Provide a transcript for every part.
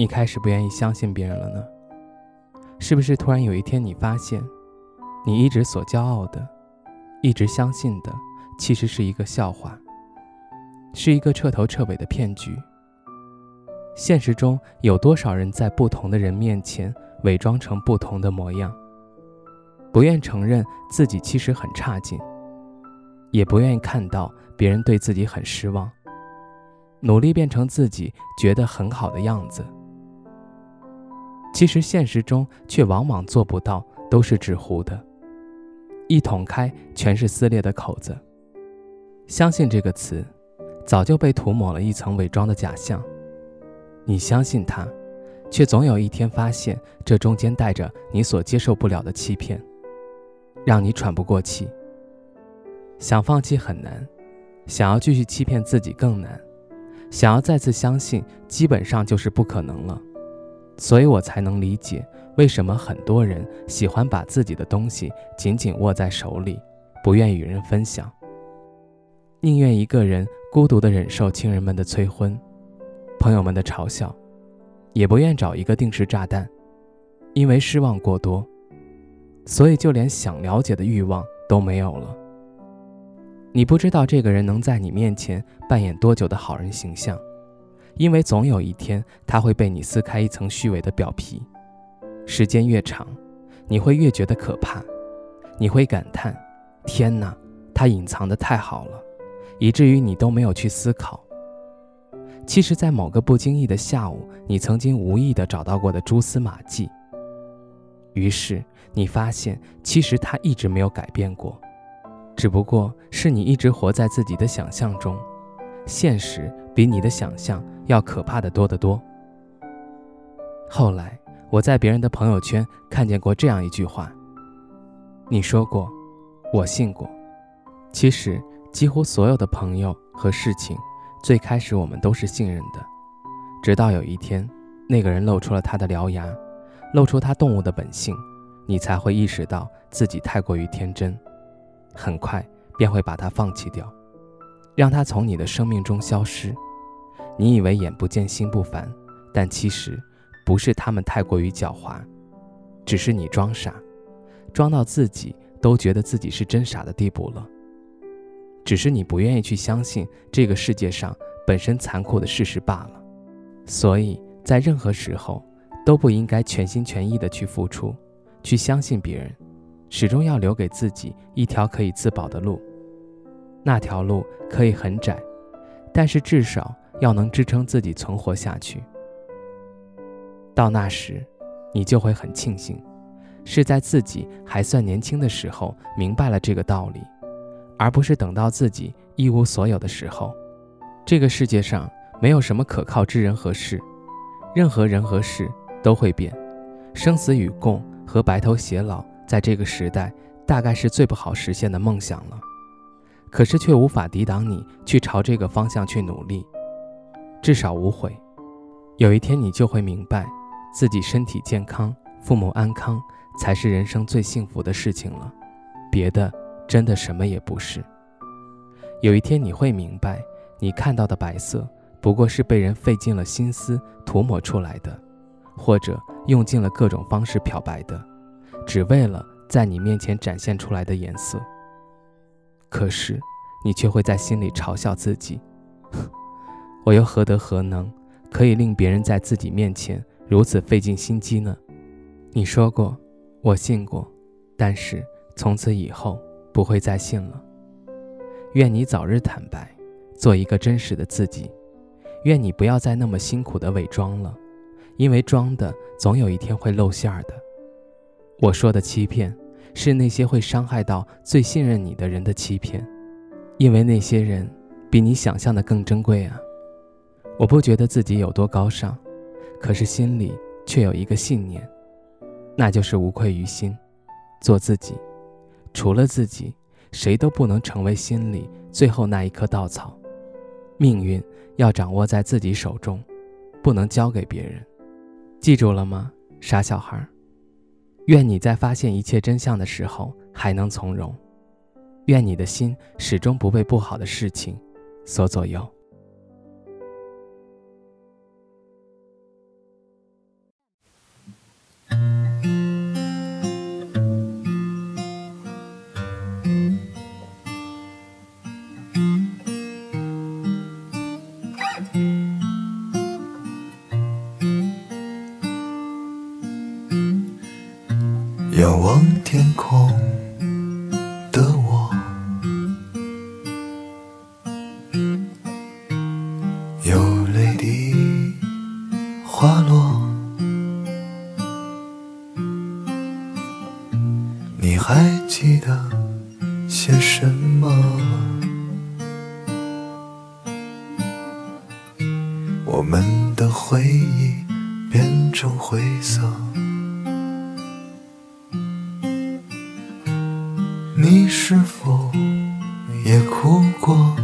你开始不愿意相信别人了呢？是不是突然有一天，你发现，你一直所骄傲的、一直相信的，其实是一个笑话，是一个彻头彻尾的骗局？现实中有多少人在不同的人面前伪装成不同的模样，不愿承认自己其实很差劲，也不愿意看到别人对自己很失望？努力变成自己觉得很好的样子，其实现实中却往往做不到，都是纸糊的，一捅开全是撕裂的口子。相信这个词，早就被涂抹了一层伪装的假象。你相信它，却总有一天发现这中间带着你所接受不了的欺骗，让你喘不过气。想放弃很难，想要继续欺骗自己更难。想要再次相信，基本上就是不可能了，所以我才能理解为什么很多人喜欢把自己的东西紧紧握在手里，不愿与人分享，宁愿一个人孤独地忍受亲人们的催婚、朋友们的嘲笑，也不愿找一个定时炸弹，因为失望过多，所以就连想了解的欲望都没有了。你不知道这个人能在你面前扮演多久的好人形象，因为总有一天他会被你撕开一层虚伪的表皮。时间越长，你会越觉得可怕，你会感叹：“天哪，他隐藏的太好了，以至于你都没有去思考。”其实，在某个不经意的下午，你曾经无意的找到过的蛛丝马迹。于是你发现，其实他一直没有改变过。只不过是你一直活在自己的想象中，现实比你的想象要可怕的多得多。后来我在别人的朋友圈看见过这样一句话：“你说过，我信过。”其实几乎所有的朋友和事情，最开始我们都是信任的，直到有一天，那个人露出了他的獠牙，露出他动物的本性，你才会意识到自己太过于天真。很快便会把它放弃掉，让它从你的生命中消失。你以为眼不见心不烦，但其实不是他们太过于狡猾，只是你装傻，装到自己都觉得自己是真傻的地步了。只是你不愿意去相信这个世界上本身残酷的事实罢了。所以在任何时候都不应该全心全意的去付出，去相信别人。始终要留给自己一条可以自保的路，那条路可以很窄，但是至少要能支撑自己存活下去。到那时，你就会很庆幸，是在自己还算年轻的时候明白了这个道理，而不是等到自己一无所有的时候。这个世界上没有什么可靠之人和事，任何人和事都会变，生死与共和白头偕老。在这个时代，大概是最不好实现的梦想了，可是却无法抵挡你去朝这个方向去努力，至少无悔。有一天你就会明白，自己身体健康、父母安康，才是人生最幸福的事情了，别的真的什么也不是。有一天你会明白，你看到的白色，不过是被人费尽了心思涂抹出来的，或者用尽了各种方式漂白的。只为了在你面前展现出来的颜色，可是你却会在心里嘲笑自己：我又何德何能，可以令别人在自己面前如此费尽心机呢？你说过，我信过，但是从此以后不会再信了。愿你早日坦白，做一个真实的自己。愿你不要再那么辛苦的伪装了，因为装的总有一天会露馅儿的。我说的欺骗，是那些会伤害到最信任你的人的欺骗，因为那些人比你想象的更珍贵啊！我不觉得自己有多高尚，可是心里却有一个信念，那就是无愧于心，做自己。除了自己，谁都不能成为心里最后那一棵稻草。命运要掌握在自己手中，不能交给别人。记住了吗，傻小孩？愿你在发现一切真相的时候还能从容。愿你的心始终不被不好的事情所左右。仰望天空的我，有泪滴滑落。你还记得些什么？我们的回忆变成灰色。你是否也哭过？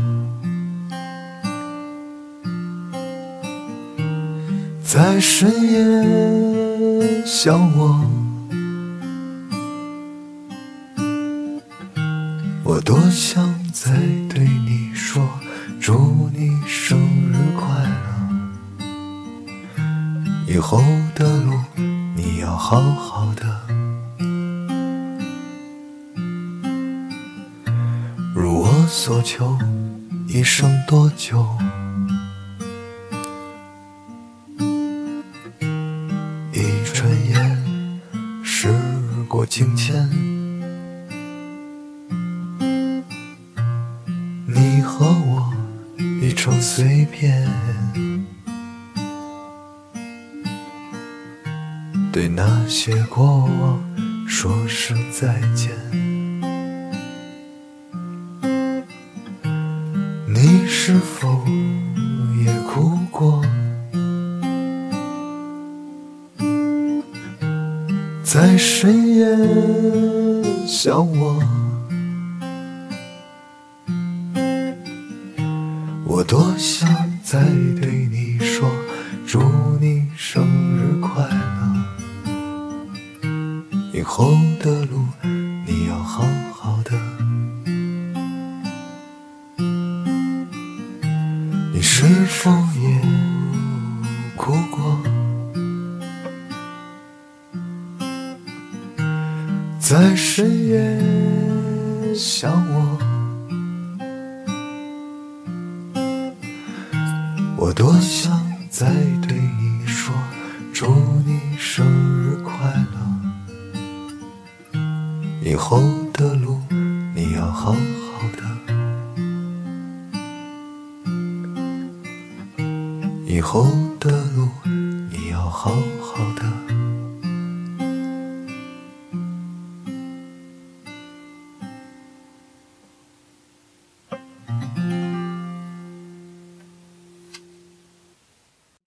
在深夜想我，我多想再对你说，祝你生日快乐。以后的路你要好好的。所求，一生多久？一转眼，时过境迁，你和我已成碎片，对那些过往说声再见。是否也哭过？在深夜想我，我多想再对你说，祝你生日快乐。以后的路你是否也哭过？在深夜想我，我多想再对你说，祝你生日快乐。以后的路你要好以后的路你要好好的